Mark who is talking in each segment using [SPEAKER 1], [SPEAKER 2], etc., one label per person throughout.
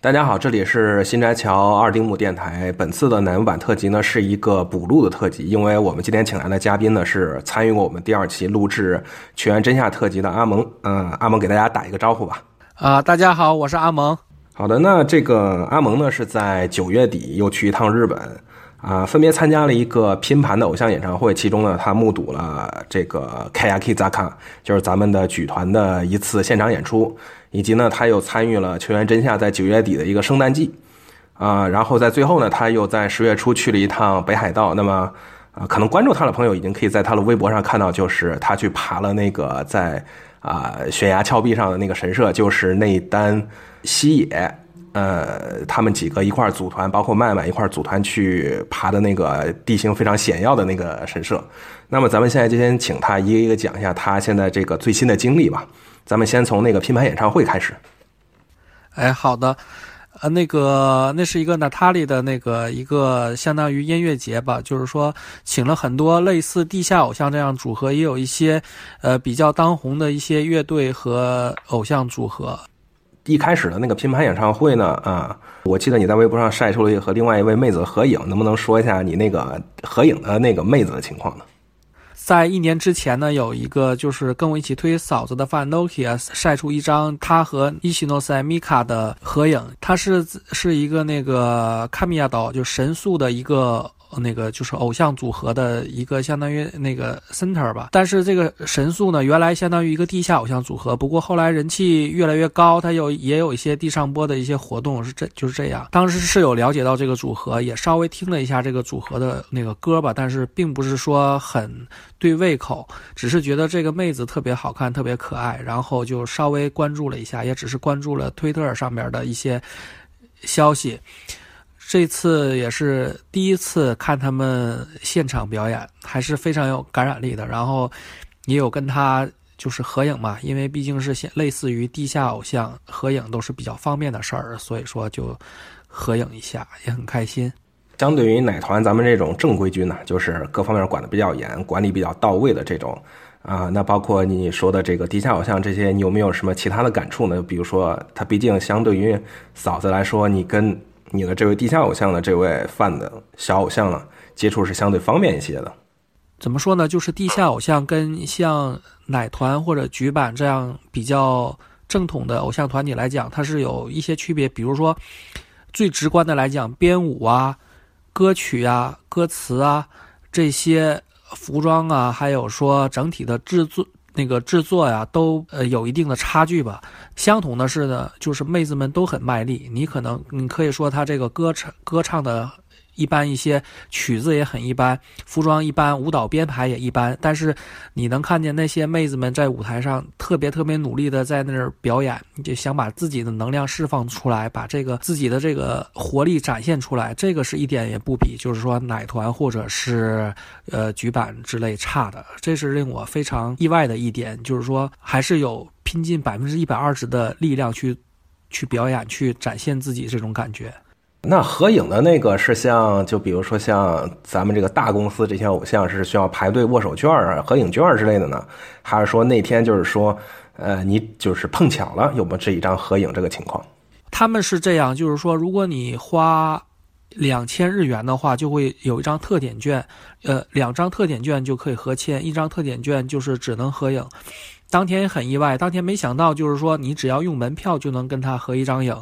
[SPEAKER 1] 大家好，这里是新斋桥二丁目电台。本次的奶油版特辑呢是一个补录的特辑，因为我们今天请来的嘉宾呢是参与过我们第二期录制《全员真相》特辑的阿蒙。嗯，阿蒙给大家打一个招呼吧。
[SPEAKER 2] 啊，大家好，我是阿蒙。
[SPEAKER 1] 好的，那这个阿蒙呢是在九月底又去一趟日本，啊，分别参加了一个拼盘的偶像演唱会，其中呢他目睹了这个 Kayaki Zaka，就是咱们的举团的一次现场演出。以及呢，他又参与了球员真夏在九月底的一个圣诞季，啊，然后在最后呢，他又在十月初去了一趟北海道。那么，啊，可能关注他的朋友已经可以在他的微博上看到，就是他去爬了那个在啊悬崖峭壁上的那个神社，就是内丹西野，呃，他们几个一块组团，包括麦麦一块组团去爬的那个地形非常险要的那个神社。那么，咱们现在就先请他一个一个讲一下他现在这个最新的经历吧。咱们先从那个拼盘演唱会开始。
[SPEAKER 2] 哎，好的，呃，那个那是一个娜塔莉的那个一个相当于音乐节吧，就是说请了很多类似地下偶像这样组合，也有一些呃比较当红的一些乐队和偶像组合。
[SPEAKER 1] 一开始的那个拼盘演唱会呢，啊，我记得你在微博上晒出了和另外一位妹子的合影，能不能说一下你那个合影的那个妹子的情况呢？
[SPEAKER 2] 在一年之前呢，有一个就是跟我一起推嫂子的范 Nokia 晒出一张他和伊西诺塞米卡的合影，他是是一个那个卡米亚岛就神速的一个。那个就是偶像组合的一个相当于那个 center 吧，但是这个神速呢，原来相当于一个地下偶像组合，不过后来人气越来越高，他有也有一些地上播的一些活动，是这就是这样。当时是有了解到这个组合，也稍微听了一下这个组合的那个歌吧，但是并不是说很对胃口，只是觉得这个妹子特别好看，特别可爱，然后就稍微关注了一下，也只是关注了推特上面的一些消息。这次也是第一次看他们现场表演，还是非常有感染力的。然后也有跟他就是合影嘛，因为毕竟是类似于地下偶像，合影都是比较方便的事儿，所以说就合影一下也很开心。
[SPEAKER 1] 相对于奶团，咱们这种正规军呢，就是各方面管的比较严，管理比较到位的这种啊。那包括你说的这个地下偶像这些，你有没有什么其他的感触呢？比如说，他毕竟相对于嫂子来说，你跟你的这位地下偶像的这位范的小偶像呢，接触是相对方便一些的。
[SPEAKER 2] 怎么说呢？就是地下偶像跟像奶团或者局版这样比较正统的偶像团体来讲，它是有一些区别。比如说，最直观的来讲，编舞啊、歌曲啊、歌词啊这些服装啊，还有说整体的制作。那个制作呀，都呃有一定的差距吧。相同的是呢，就是妹子们都很卖力。你可能你可以说她这个歌唱歌唱的。一般一些曲子也很一般，服装一般，舞蹈编排也一般。但是你能看见那些妹子们在舞台上特别特别努力的在那儿表演，就想把自己的能量释放出来，把这个自己的这个活力展现出来。这个是一点也不比，就是说奶团或者是呃局版之类差的。这是令我非常意外的一点，就是说还是有拼尽百分之一百二十的力量去去表演，去展现自己这种感觉。
[SPEAKER 1] 那合影的那个是像，就比如说像咱们这个大公司这些偶像是需要排队握手券啊、合影券之类的呢，还是说那天就是说，呃，你就是碰巧了有没这一张合影这个情况？
[SPEAKER 2] 他们是这样，就是说，如果你花两千日元的话，就会有一张特点券，呃，两张特点券就可以合签，一张特点券就是只能合影。当天很意外，当天没想到就是说，你只要用门票就能跟他合一张影。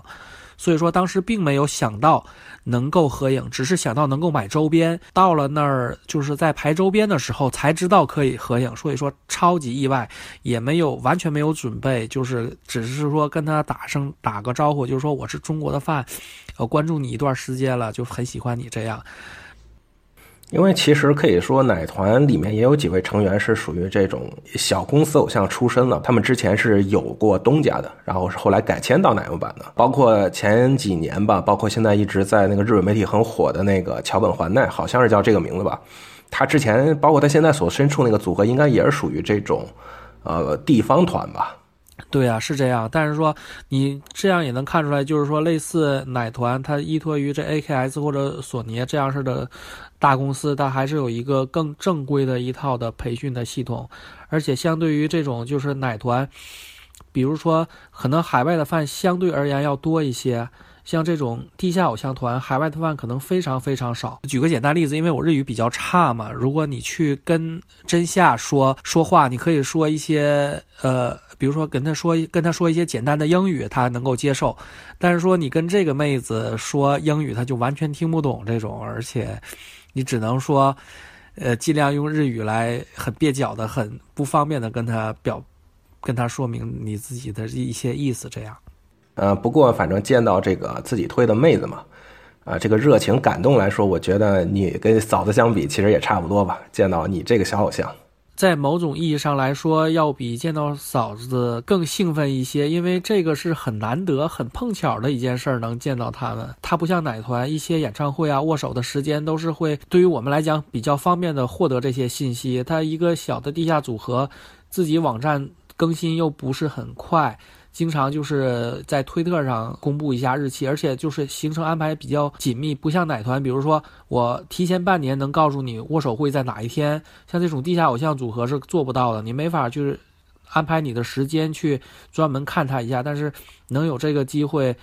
[SPEAKER 2] 所以说，当时并没有想到能够合影，只是想到能够买周边。到了那儿，就是在排周边的时候才知道可以合影。所以说，超级意外，也没有完全没有准备，就是只是说跟他打声打个招呼，就是说我是中国的饭，呃关注你一段时间了，就很喜欢你这样。
[SPEAKER 1] 因为其实可以说，奶团里面也有几位成员是属于这种小公司偶像出身的。他们之前是有过东家的，然后是后来改签到奶油版的。包括前几年吧，包括现在一直在那个日本媒体很火的那个桥本环奈，好像是叫这个名字吧。他之前包括他现在所身处那个组合，应该也是属于这种呃地方团吧。
[SPEAKER 2] 对啊，是这样。但是说你这样也能看出来，就是说类似奶团，它依托于这 AKS 或者索尼这样式的。大公司它还是有一个更正规的一套的培训的系统，而且相对于这种就是奶团，比如说，可能海外的饭相对而言要多一些。像这种地下偶像团，海外的饭可能非常非常少。举个简单例子，因为我日语比较差嘛，如果你去跟真夏说说话，你可以说一些呃，比如说跟他说跟他说一些简单的英语，他能够接受。但是说你跟这个妹子说英语，他就完全听不懂这种，而且你只能说，呃，尽量用日语来很蹩脚的、很不方便的跟他表，跟他说明你自己的一些意思，这样。
[SPEAKER 1] 呃，不过反正见到这个自己推的妹子嘛，啊，这个热情感动来说，我觉得你跟嫂子相比，其实也差不多吧。见到你这个小偶像，
[SPEAKER 2] 在某种意义上来说，要比见到嫂子更兴奋一些，因为这个是很难得、很碰巧的一件事儿，能见到他们。他不像奶团，一些演唱会啊，握手的时间都是会对于我们来讲比较方便的获得这些信息。他一个小的地下组合，自己网站更新又不是很快。经常就是在推特上公布一下日期，而且就是行程安排比较紧密，不像奶团，比如说我提前半年能告诉你握手会在哪一天，像这种地下偶像组合是做不到的，你没法就是安排你的时间去专门看他一下，但是能有这个机会，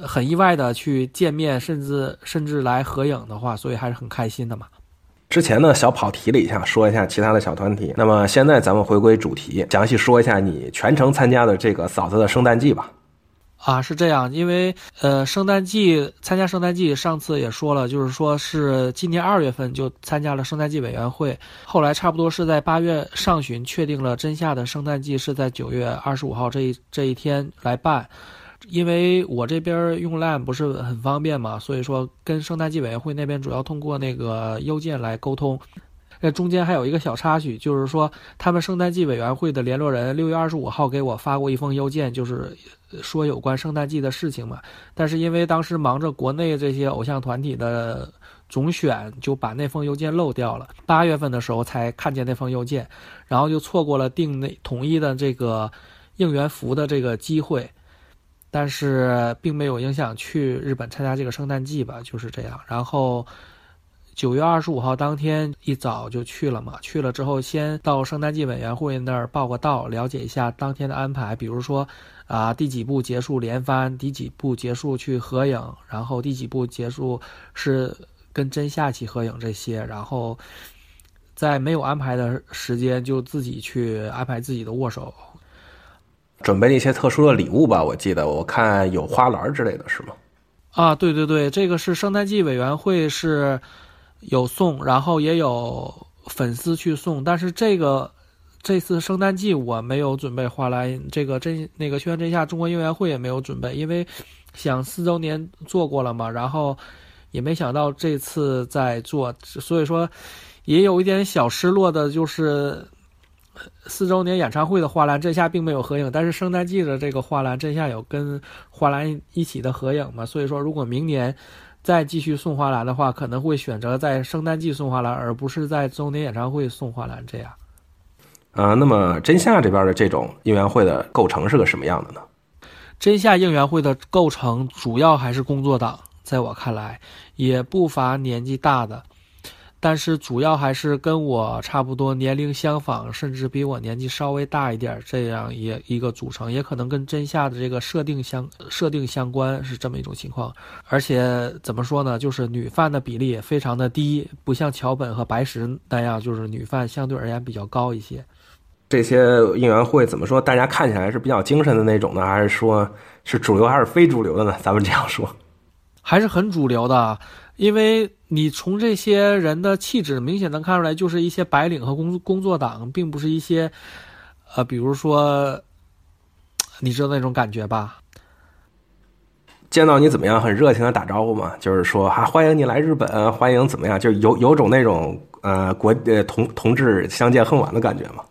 [SPEAKER 2] 很意外的去见面，甚至甚至来合影的话，所以还是很开心的嘛。
[SPEAKER 1] 之前呢，小跑题了一下，说一下其他的小团体。那么现在咱们回归主题，详细说一下你全程参加的这个嫂子的圣诞季吧。
[SPEAKER 2] 啊，是这样，因为呃，圣诞季参加圣诞季，上次也说了，就是说是今年二月份就参加了圣诞季委员会，后来差不多是在八月上旬确定了真夏的圣诞季是在九月二十五号这一这一天来办。因为我这边用 LINE 不是很方便嘛，所以说跟圣诞季委员会那边主要通过那个邮件来沟通。那中间还有一个小插曲，就是说他们圣诞季委员会的联络人六月二十五号给我发过一封邮件，就是说有关圣诞季的事情嘛。但是因为当时忙着国内这些偶像团体的总选，就把那封邮件漏掉了。八月份的时候才看见那封邮件，然后就错过了定那统一的这个应援服的这个机会。但是并没有影响去日本参加这个圣诞季吧，就是这样。然后九月二十五号当天一早就去了嘛，去了之后先到圣诞季委员会那儿报个到，了解一下当天的安排，比如说啊第几步结束连番，第几步结束去合影，然后第几步结束是跟真夏起合影这些。然后在没有安排的时间就自己去安排自己的握手。
[SPEAKER 1] 准备了一些特殊的礼物吧，我记得我看有花篮之类的是吗？
[SPEAKER 2] 啊，对对对，这个是圣诞季委员会是有送，然后也有粉丝去送，但是这个这次圣诞季我没有准备花篮，这个真那个轩辕真夏中国应援会也没有准备，因为想四周年做过了嘛，然后也没想到这次再做，所以说也有一点小失落的，就是。四周年演唱会的花篮这下并没有合影，但是圣诞季的这个花篮这下有跟花篮一起的合影嘛？所以说，如果明年再继续送花篮的话，可能会选择在圣诞季送花篮，而不是在周年演唱会送花篮这样。
[SPEAKER 1] 啊，那么真夏这边的这种应援会的构成是个什么样的呢？
[SPEAKER 2] 真夏应援会的构成主要还是工作党，在我看来，也不乏年纪大的。但是主要还是跟我差不多年龄相仿，甚至比我年纪稍微大一点这样一一个组成，也可能跟真夏的这个设定相设定相关，是这么一种情况。而且怎么说呢，就是女犯的比例也非常的低，不像桥本和白石那样，就是女犯相对而言比较高一些。
[SPEAKER 1] 这些应援会怎么说？大家看起来是比较精神的那种呢，还是说是主流还是非主流的呢？咱们这样说，
[SPEAKER 2] 还是很主流的。因为你从这些人的气质明显能看出来，就是一些白领和工工作党，并不是一些，呃，比如说，你知道那种感觉吧？
[SPEAKER 1] 见到你怎么样？很热情的打招呼嘛，就是说哈，欢迎你来日本，欢迎怎么样？就有有种那种呃国呃同同志相见恨晚的感觉嘛？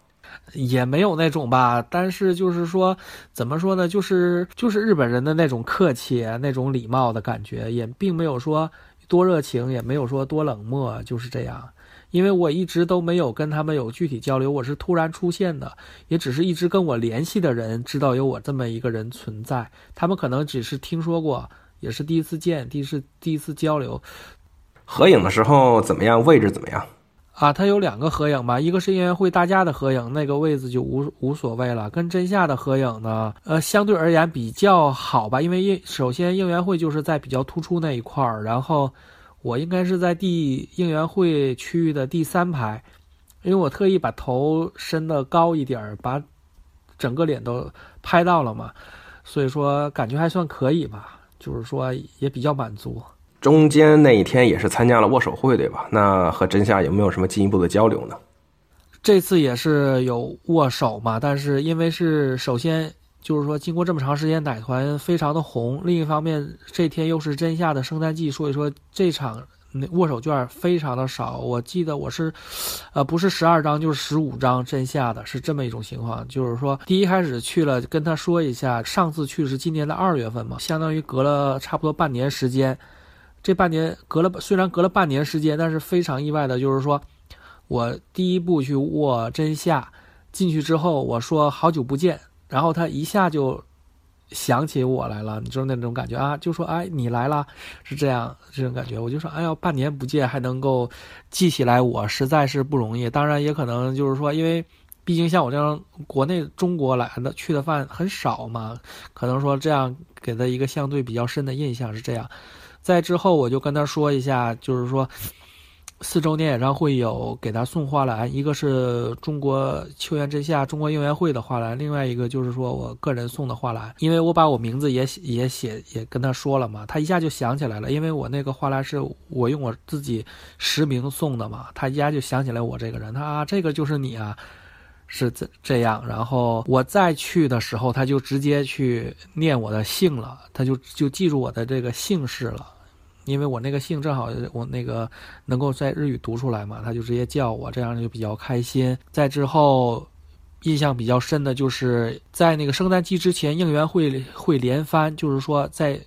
[SPEAKER 2] 也没有那种吧，但是就是说，怎么说呢？就是就是日本人的那种客气、那种礼貌的感觉，也并没有说。多热情也没有说多冷漠，就是这样。因为我一直都没有跟他们有具体交流，我是突然出现的，也只是一直跟我联系的人知道有我这么一个人存在。他们可能只是听说过，也是第一次见，第一次第一次交流。
[SPEAKER 1] 合影的时候怎么样？位置怎么样？
[SPEAKER 2] 啊，它有两个合影吧，一个是应援会大家的合影，那个位置就无无所谓了。跟真夏的合影呢，呃，相对而言比较好吧，因为应首先应援会就是在比较突出那一块儿，然后我应该是在第应援会区域的第三排，因为我特意把头伸的高一点儿，把整个脸都拍到了嘛，所以说感觉还算可以吧，就是说也比较满足。
[SPEAKER 1] 中间那一天也是参加了握手会，对吧？那和真夏有没有什么进一步的交流呢？
[SPEAKER 2] 这次也是有握手嘛，但是因为是首先就是说经过这么长时间奶团非常的红，另一方面这天又是真夏的圣诞季，所以说这场握手券非常的少。我记得我是，呃，不是十二张就是十五张真夏的，是这么一种情况。就是说第一开始去了跟他说一下，上次去是今年的二月份嘛，相当于隔了差不多半年时间。这半年隔了，虽然隔了半年时间，但是非常意外的，就是说，我第一步去握真夏，进去之后我说好久不见，然后他一下就想起我来了，你知道那种感觉啊，就说哎你来了，是这样这种感觉，我就说哎呀半年不见还能够记起来我，实在是不容易。当然也可能就是说，因为毕竟像我这样国内中国来的去的饭很少嘛，可能说这样给他一个相对比较深的印象是这样。在之后，我就跟他说一下，就是说，四周年演唱会有给他送花篮，一个是中国秋园之下中国应援会的花篮，另外一个就是说我个人送的花篮，因为我把我名字也也写也跟他说了嘛，他一下就想起来了，因为我那个花篮是我用我自己实名送的嘛，他一下就想起来我这个人，他啊这个就是你啊。是这这样，然后我再去的时候，他就直接去念我的姓了，他就就记住我的这个姓氏了，因为我那个姓正好我那个能够在日语读出来嘛，他就直接叫我，这样就比较开心。在之后，印象比较深的就是在那个圣诞季之前，应援会会连番，就是说在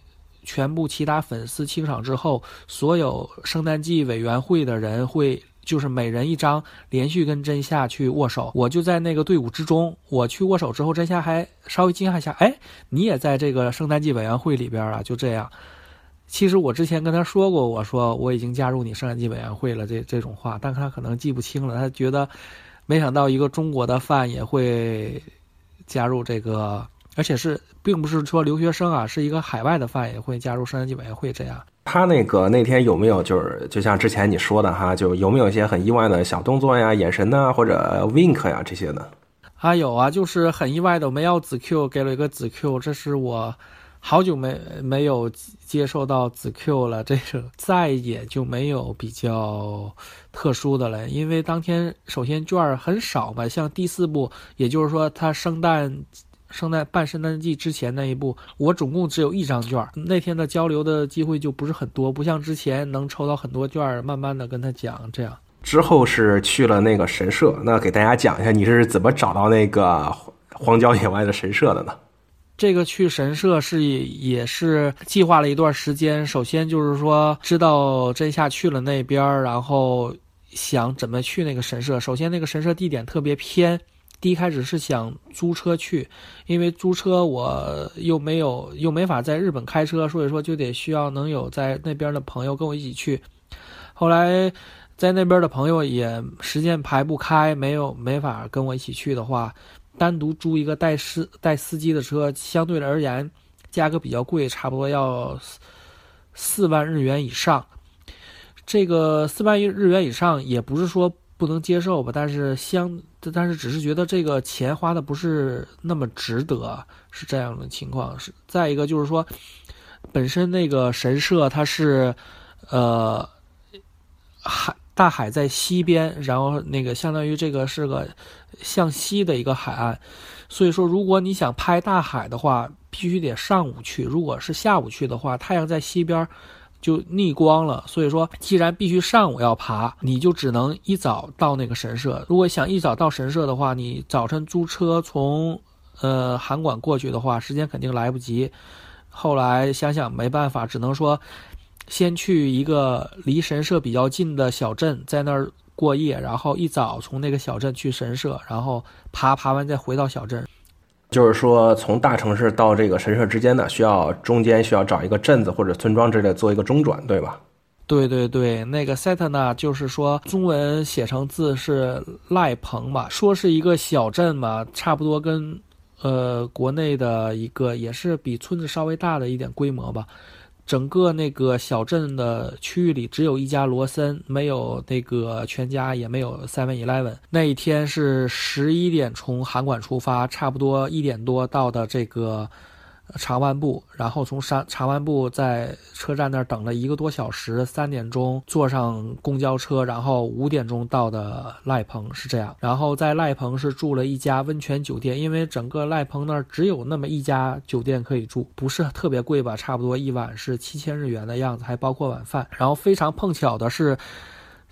[SPEAKER 2] 全部其他粉丝清场之后，所有圣诞季委员会的人会。就是每人一张，连续跟真夏去握手，我就在那个队伍之中。我去握手之后，真夏还稍微惊讶一下，哎，你也在这个圣诞季委员会里边啊？就这样。其实我之前跟他说过，我说我已经加入你圣诞季委员会了，这这种话，但他可能记不清了。他觉得，没想到一个中国的饭也会加入这个，而且是并不是说留学生啊，是一个海外的饭也会加入圣诞季委员会这样。
[SPEAKER 1] 他那个那天有没有就是就像之前你说的哈，就有没有一些很意外的小动作呀、眼神呐，或者 wink 呀这些呢？
[SPEAKER 2] 啊有啊，就是很意外的，我们要子 Q 给了一个子 Q，这是我好久没没有接受到子 Q 了，这个再也就没有比较特殊的了，因为当天首先券很少嘛，像第四部，也就是说他圣诞。圣诞办圣诞季之前那一步，我总共只有一张券。那天的交流的机会就不是很多，不像之前能抽到很多券，慢慢的跟他讲这样。
[SPEAKER 1] 之后是去了那个神社，那给大家讲一下你是怎么找到那个荒郊野外的神社的呢？
[SPEAKER 2] 这个去神社是也是计划了一段时间。首先就是说知道真夏去了那边，然后想怎么去那个神社。首先那个神社地点特别偏。第一开始是想租车去，因为租车我又没有又没法在日本开车，所以说就得需要能有在那边的朋友跟我一起去。后来在那边的朋友也时间排不开，没有没法跟我一起去的话，单独租一个带司带司机的车，相对而言价格比较贵，差不多要四万日元以上。这个四万日元以上也不是说。不能接受吧？但是相，但是只是觉得这个钱花的不是那么值得，是这样的情况。是再一个就是说，本身那个神社它是，呃，海大海在西边，然后那个相当于这个是个向西的一个海岸，所以说如果你想拍大海的话，必须得上午去；如果是下午去的话，太阳在西边。就逆光了，所以说，既然必须上午要爬，你就只能一早到那个神社。如果想一早到神社的话，你早晨租车从，呃，函馆过去的话，时间肯定来不及。后来想想没办法，只能说，先去一个离神社比较近的小镇，在那儿过夜，然后一早从那个小镇去神社，然后爬爬完再回到小镇。
[SPEAKER 1] 就是说，从大城市到这个神社之间呢，需要中间需要找一个镇子或者村庄之类做一个中转，对吧？
[SPEAKER 2] 对对对，那个 Setna 就是说中文写成字是赖棚嘛，说是一个小镇嘛，差不多跟呃国内的一个也是比村子稍微大的一点规模吧。整个那个小镇的区域里只有一家罗森，没有那个全家，也没有 Seven Eleven。那一天是十一点从韩馆出发，差不多一点多到的这个。长万部，然后从山长万部在车站那儿等了一个多小时，三点钟坐上公交车，然后五点钟到的赖棚是这样。然后在赖棚是住了一家温泉酒店，因为整个赖棚那儿只有那么一家酒店可以住，不是特别贵吧，差不多一晚是七千日元的样子，还包括晚饭。然后非常碰巧的是，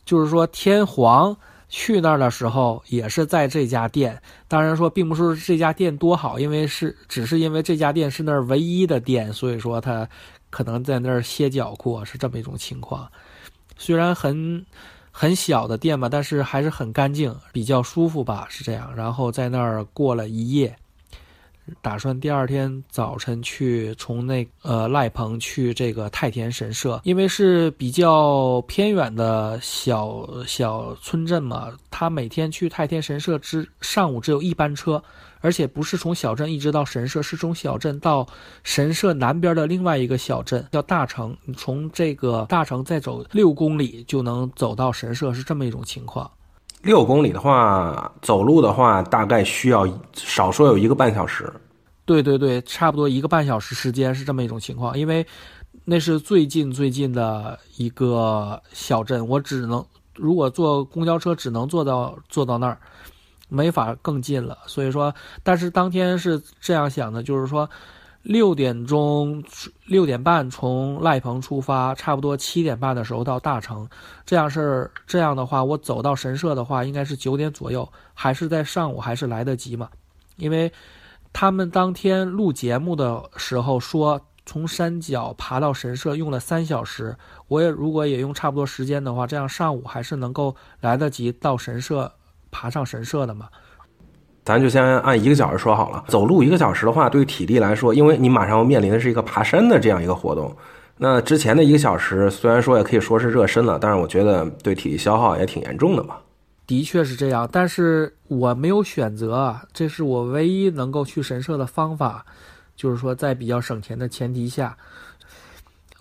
[SPEAKER 2] 就是说天皇。去那儿的时候也是在这家店，当然说并不是这家店多好，因为是只是因为这家店是那儿唯一的店，所以说他可能在那儿歇脚过，是这么一种情况。虽然很很小的店吧，但是还是很干净，比较舒服吧，是这样。然后在那儿过了一夜。打算第二天早晨去从那呃赖棚去这个太田神社，因为是比较偏远的小小村镇嘛。他每天去太田神社之上午只有一班车，而且不是从小镇一直到神社，是从小镇到神社南边的另外一个小镇叫大城，从这个大城再走六公里就能走到神社，是这么一种情况。
[SPEAKER 1] 六公里的话，走路的话大概需要少说有一个半小时。
[SPEAKER 2] 对对对，差不多一个半小时时间是这么一种情况。因为那是最近最近的一个小镇，我只能如果坐公交车只能坐到坐到那儿，没法更近了。所以说，但是当天是这样想的，就是说。六点钟，六点半从赖棚出发，差不多七点半的时候到大城。这样是这样的话，我走到神社的话，应该是九点左右，还是在上午，还是来得及嘛？因为他们当天录节目的时候说，从山脚爬到神社用了三小时。我也如果也用差不多时间的话，这样上午还是能够来得及到神社，爬上神社的嘛？
[SPEAKER 1] 咱就先按一个小时说好了。走路一个小时的话，对于体力来说，因为你马上要面临的是一个爬山的这样一个活动。那之前的一个小时，虽然说也可以说是热身了，但是我觉得对体力消耗也挺严重的嘛。
[SPEAKER 2] 的确是这样，但是我没有选择，这是我唯一能够去神社的方法，就是说在比较省钱的前提下。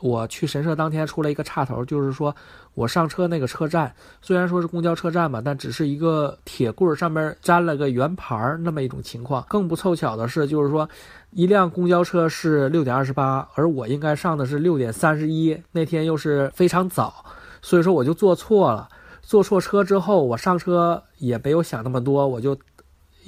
[SPEAKER 2] 我去神社当天出了一个岔头，就是说我上车那个车站虽然说是公交车站吧，但只是一个铁棍上面粘了个圆盘儿那么一种情况。更不凑巧的是，就是说一辆公交车是六点二十八，而我应该上的是六点三十一。那天又是非常早，所以说我就坐错了。坐错车之后，我上车也没有想那么多，我就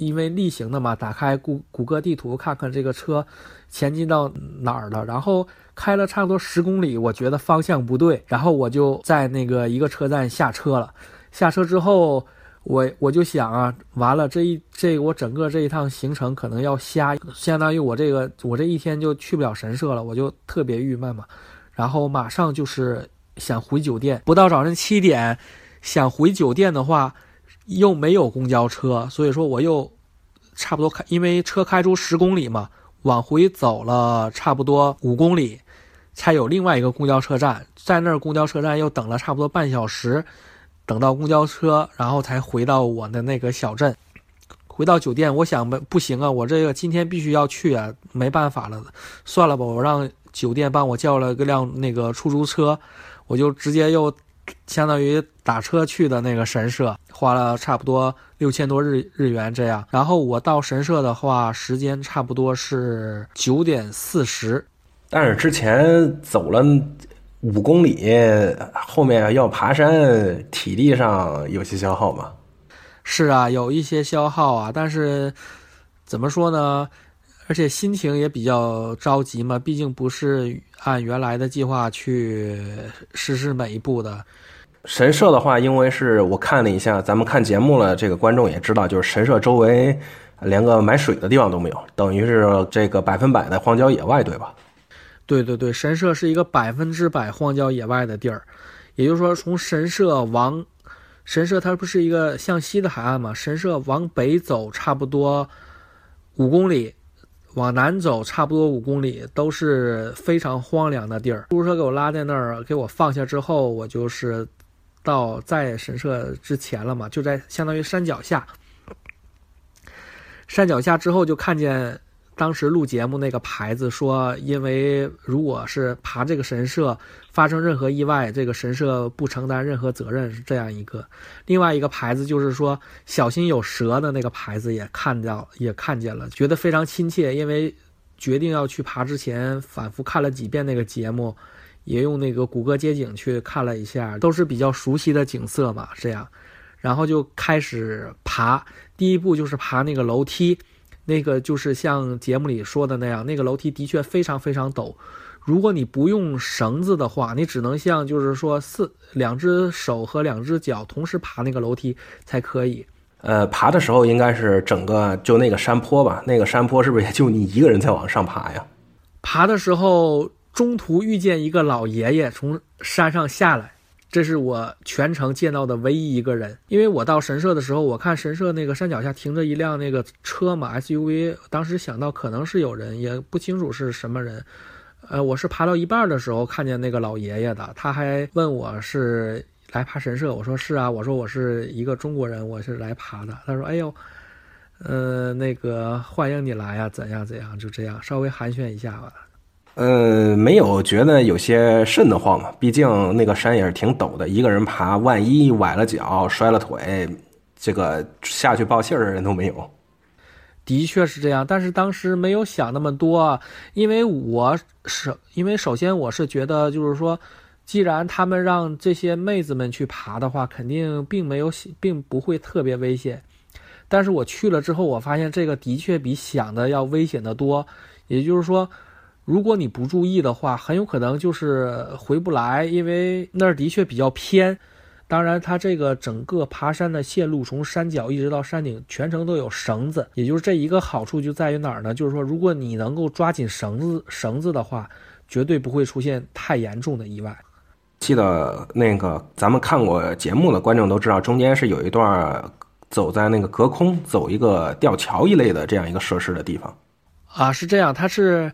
[SPEAKER 2] 因为例行的嘛，打开谷谷歌地图看看这个车前进到哪儿了，然后。开了差不多十公里，我觉得方向不对，然后我就在那个一个车站下车了。下车之后，我我就想啊，完了这一这我整个这一趟行程可能要瞎，相当于我这个我这一天就去不了神社了，我就特别郁闷嘛。然后马上就是想回酒店，不到早晨七点，想回酒店的话，又没有公交车，所以说我又差不多开，因为车开出十公里嘛。往回走了差不多五公里，才有另外一个公交车站，在那儿公交车站又等了差不多半小时，等到公交车，然后才回到我的那个小镇。回到酒店，我想不不行啊，我这个今天必须要去啊，没办法了，算了吧，我让酒店帮我叫了个辆那个出租车，我就直接又。相当于打车去的那个神社，花了差不多六千多日日元这样。然后我到神社的话，时间差不多是九点四十。
[SPEAKER 1] 但是之前走了五公里，后面要爬山，体力上有些消耗嘛。
[SPEAKER 2] 是啊，有一些消耗啊，但是怎么说呢？而且心情也比较着急嘛，毕竟不是按原来的计划去实施每一步的。
[SPEAKER 1] 神社的话，因为是我看了一下，咱们看节目了，这个观众也知道，就是神社周围连个买水的地方都没有，等于是这个百分百的荒郊野外，对吧？
[SPEAKER 2] 对对对，神社是一个百分之百荒郊野外的地儿，也就是说，从神社往神社，它不是一个向西的海岸嘛？神社往北走差不多五公里。往南走差不多五公里，都是非常荒凉的地儿。出租车给我拉在那儿，给我放下之后，我就是到在神社之前了嘛，就在相当于山脚下。山脚下之后，就看见当时录节目那个牌子说，因为如果是爬这个神社发生任何意外，这个神社不承担任何责任，是这样一个。另外一个牌子就是说小心有蛇的那个牌子也看到也看见了，觉得非常亲切。因为决定要去爬之前，反复看了几遍那个节目，也用那个谷歌街景去看了一下，都是比较熟悉的景色嘛，这样。然后就开始爬，第一步就是爬那个楼梯，那个就是像节目里说的那样，那个楼梯的确非常非常陡。如果你不用绳子的话，你只能像就是说四两只手和两只脚同时爬那个楼梯才可以。
[SPEAKER 1] 呃，爬的时候应该是整个就那个山坡吧，那个山坡是不是也就你一个人在往上爬呀？
[SPEAKER 2] 爬的时候中途遇见一个老爷爷从山上下来。这是我全程见到的唯一一个人，因为我到神社的时候，我看神社那个山脚下停着一辆那个车嘛，SUV，当时想到可能是有人，也不清楚是什么人。呃，我是爬到一半的时候看见那个老爷爷的，他还问我是来爬神社，我说是啊，我说我是一个中国人，我是来爬的。他说，哎呦，呃，那个欢迎你来呀，怎样怎样，就这样稍微寒暄一下吧。
[SPEAKER 1] 呃，没有觉得有些瘆得慌嘛？毕竟那个山也是挺陡的，一个人爬，万一崴了脚、摔了腿，这个下去报信的人都没有。
[SPEAKER 2] 的确是这样，但是当时没有想那么多，因为我是因为首先我是觉得，就是说，既然他们让这些妹子们去爬的话，肯定并没有并不会特别危险。但是我去了之后，我发现这个的确比想的要危险的多，也就是说。如果你不注意的话，很有可能就是回不来，因为那儿的确比较偏。当然，它这个整个爬山的线路从山脚一直到山顶，全程都有绳子。也就是这一个好处就在于哪儿呢？就是说，如果你能够抓紧绳子，绳子的话，绝对不会出现太严重的意外。
[SPEAKER 1] 记得那个咱们看过节目的观众都知道，中间是有一段走在那个隔空走一个吊桥一类的这样一个设施的地方。
[SPEAKER 2] 啊，是这样，它是。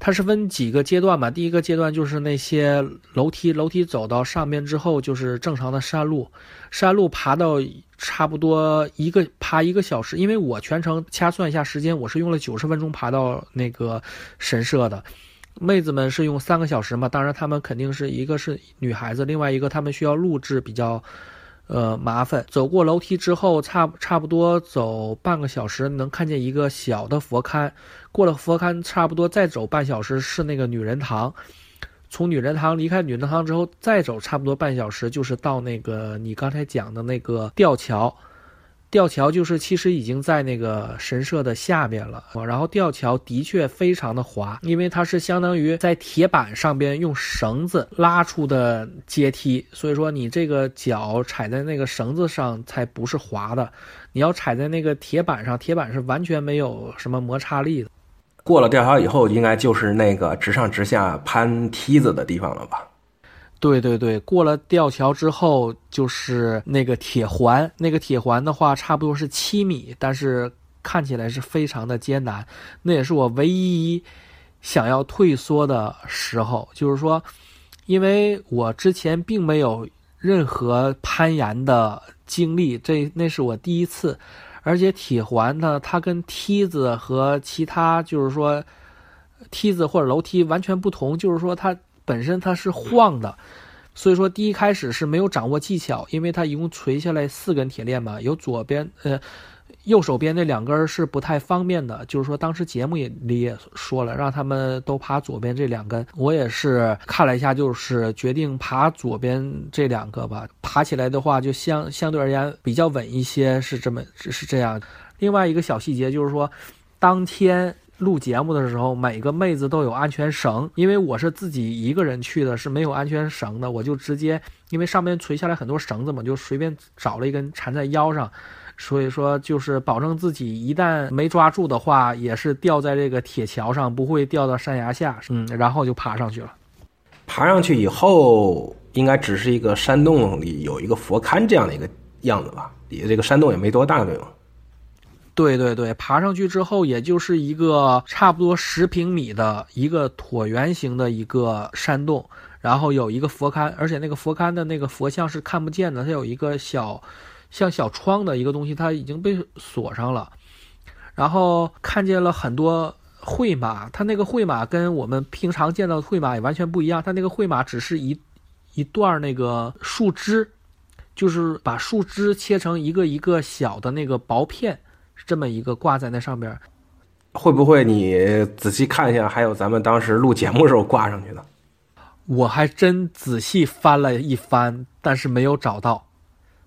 [SPEAKER 2] 它是分几个阶段嘛？第一个阶段就是那些楼梯，楼梯走到上面之后就是正常的山路，山路爬到差不多一个爬一个小时，因为我全程掐算一下时间，我是用了九十分钟爬到那个神社的，妹子们是用三个小时嘛？当然，她们肯定是一个是女孩子，另外一个她们需要录制比较。呃，麻烦。走过楼梯之后，差差不多走半个小时，能看见一个小的佛龛。过了佛龛，差不多再走半小时是那个女人堂。从女人堂离开女人堂之后，再走差不多半小时，就是到那个你刚才讲的那个吊桥。吊桥就是其实已经在那个神社的下面了，然后吊桥的确非常的滑，因为它是相当于在铁板上边用绳子拉出的阶梯，所以说你这个脚踩在那个绳子上才不是滑的，你要踩在那个铁板上，铁板是完全没有什么摩擦力的。
[SPEAKER 1] 过了吊桥以后，应该就是那个直上直下攀梯子的地方了吧？
[SPEAKER 2] 对对对，过了吊桥之后就是那个铁环，那个铁环的话差不多是七米，但是看起来是非常的艰难。那也是我唯一想要退缩的时候，就是说，因为我之前并没有任何攀岩的经历，这那是我第一次，而且铁环呢，它跟梯子和其他就是说梯子或者楼梯完全不同，就是说它。本身它是晃的，所以说第一开始是没有掌握技巧，因为它一共垂下来四根铁链嘛，有左边呃右手边那两根是不太方便的，就是说当时节目也里也说了，让他们都爬左边这两根，我也是看了一下，就是决定爬左边这两个吧，爬起来的话就相相对而言比较稳一些，是这么是这样。另外一个小细节就是说，当天。录节目的时候，每个妹子都有安全绳，因为我是自己一个人去的，是没有安全绳的，我就直接，因为上面垂下来很多绳子嘛，就随便找了一根缠在腰上，所以说就是保证自己一旦没抓住的话，也是掉在这个铁桥上，不会掉到山崖下，嗯，然后就爬上去了。
[SPEAKER 1] 爬上去以后，应该只是一个山洞里有一个佛龛这样的一个样子吧？底下这个山洞也没多大，对吗？
[SPEAKER 2] 对对对，爬上去之后，也就是一个差不多十平米的一个椭圆形的一个山洞，然后有一个佛龛，而且那个佛龛的那个佛像是看不见的，它有一个小像小窗的一个东西，它已经被锁上了。然后看见了很多绘马，它那个绘马跟我们平常见到的绘马也完全不一样，它那个绘马只是一一段那个树枝，就是把树枝切成一个一个小的那个薄片。这么一个挂在那上边，
[SPEAKER 1] 会不会你仔细看一下，还有咱们当时录节目时候挂上去的？
[SPEAKER 2] 我还真仔细翻了一翻，但是没有找到，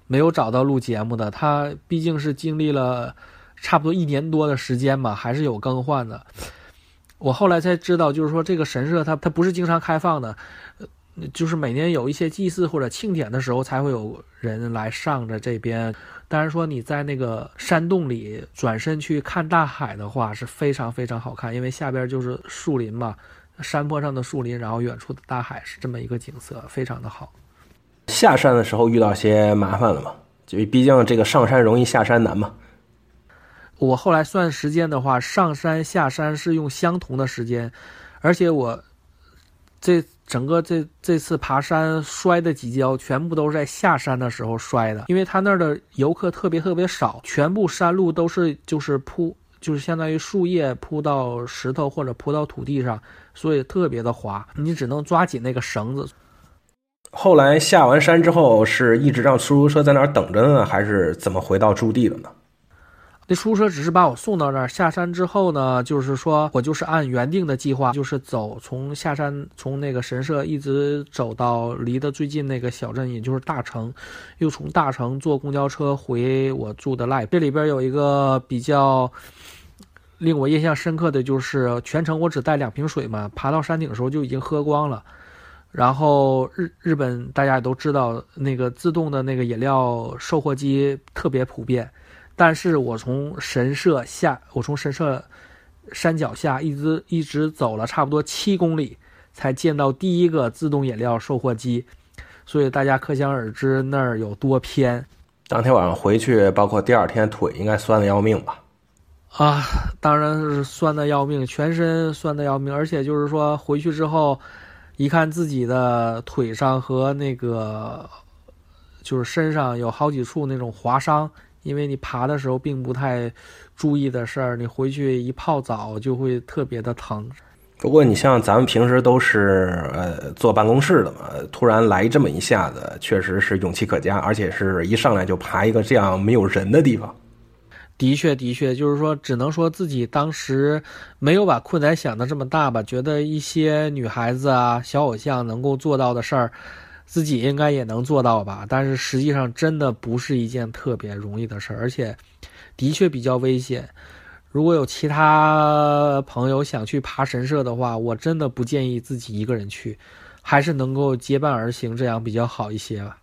[SPEAKER 2] 没有找到录节目的。它毕竟是经历了差不多一年多的时间嘛，还是有更换的。我后来才知道，就是说这个神社它它不是经常开放的，就是每年有一些祭祀或者庆典的时候才会有人来上着这边。当然说你在那个山洞里转身去看大海的话是非常非常好看，因为下边就是树林嘛，山坡上的树林，然后远处的大海是这么一个景色，非常的好。
[SPEAKER 1] 下山的时候遇到些麻烦了吗？就毕竟这个上山容易下山难嘛。
[SPEAKER 2] 我后来算时间的话，上山下山是用相同的时间，而且我这。整个这这次爬山摔的几跤，全部都是在下山的时候摔的，因为他那儿的游客特别特别少，全部山路都是就是铺，就是相当于树叶铺到石头或者铺到土地上，所以特别的滑，你只能抓紧那个绳子。
[SPEAKER 1] 后来下完山之后，是一直让出租车在那儿等着呢，还是怎么回到驻地的呢？
[SPEAKER 2] 那出租车只是把我送到那儿，下山之后呢，就是说我就是按原定的计划，就是走从下山，从那个神社一直走到离得最近那个小镇，也就是大城，又从大城坐公交车回我住的赖。这里边有一个比较令我印象深刻的就是全程我只带两瓶水嘛，爬到山顶的时候就已经喝光了。然后日日本大家也都知道，那个自动的那个饮料售货机特别普遍。但是我从神社下，我从神社山脚下一直一直走了差不多七公里，才见到第一个自动饮料售货机，所以大家可想而知那儿有多偏。
[SPEAKER 1] 当天晚上回去，包括第二天腿应该酸的要命吧？
[SPEAKER 2] 啊，当然是酸的要命，全身酸的要命，而且就是说回去之后，一看自己的腿上和那个就是身上有好几处那种划伤。因为你爬的时候并不太注意的事儿，你回去一泡澡就会特别的疼。
[SPEAKER 1] 不过你像咱们平时都是呃坐办公室的嘛，突然来这么一下子，确实是勇气可嘉，而且是一上来就爬一个这样没有人的地方。
[SPEAKER 2] 的确，的确，就是说，只能说自己当时没有把困难想的这么大吧，觉得一些女孩子啊、小偶像能够做到的事儿。自己应该也能做到吧，但是实际上真的不是一件特别容易的事儿，而且的确比较危险。如果有其他朋友想去爬神社的话，我真的不建议自己一个人去，还是能够结伴而行，这样比较好一些吧。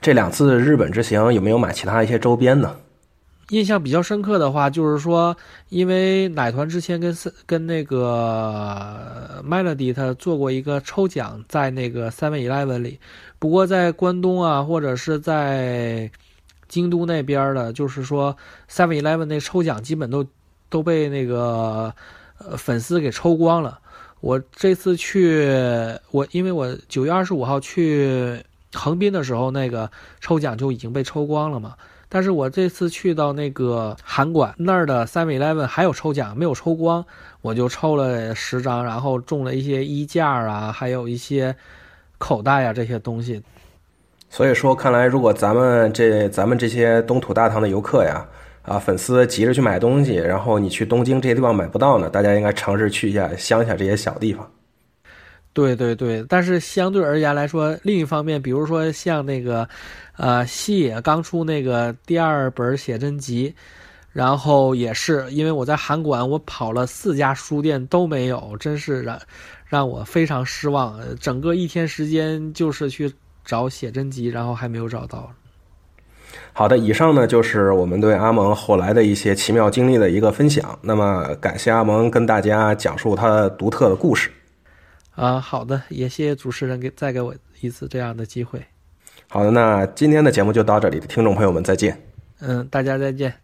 [SPEAKER 1] 这两次日本之行有没有买其他一些周边呢？
[SPEAKER 2] 印象比较深刻的话，就是说，因为奶团之前跟跟那个 Melody 他做过一个抽奖，在那个 Seven Eleven 里，不过在关东啊，或者是在京都那边的，就是说 Seven Eleven 那抽奖基本都都被那个呃粉丝给抽光了。我这次去，我因为我九月二十五号去横滨的时候，那个抽奖就已经被抽光了嘛。但是我这次去到那个韩馆那儿的 Seven Eleven 还有抽奖，没有抽光，我就抽了十张，然后中了一些衣架啊，还有一些口袋呀这些东西。
[SPEAKER 1] 所以说，看来如果咱们这咱们这些东土大唐的游客呀，啊粉丝急着去买东西，然后你去东京这些地方买不到呢，大家应该尝试去一下乡下这些小地方。
[SPEAKER 2] 对对对，但是相对而言来说，另一方面，比如说像那个，呃，西野刚出那个第二本写真集，然后也是因为我在韩馆，我跑了四家书店都没有，真是让让我非常失望。整个一天时间就是去找写真集，然后还没有找到。
[SPEAKER 1] 好的，以上呢就是我们对阿蒙后来的一些奇妙经历的一个分享。那么感谢阿蒙跟大家讲述他独特的故事。
[SPEAKER 2] 啊，好的，也谢谢主持人给再给我一次这样的机会。
[SPEAKER 1] 好的，那今天的节目就到这里，听众朋友们再见。
[SPEAKER 2] 嗯，大家再见。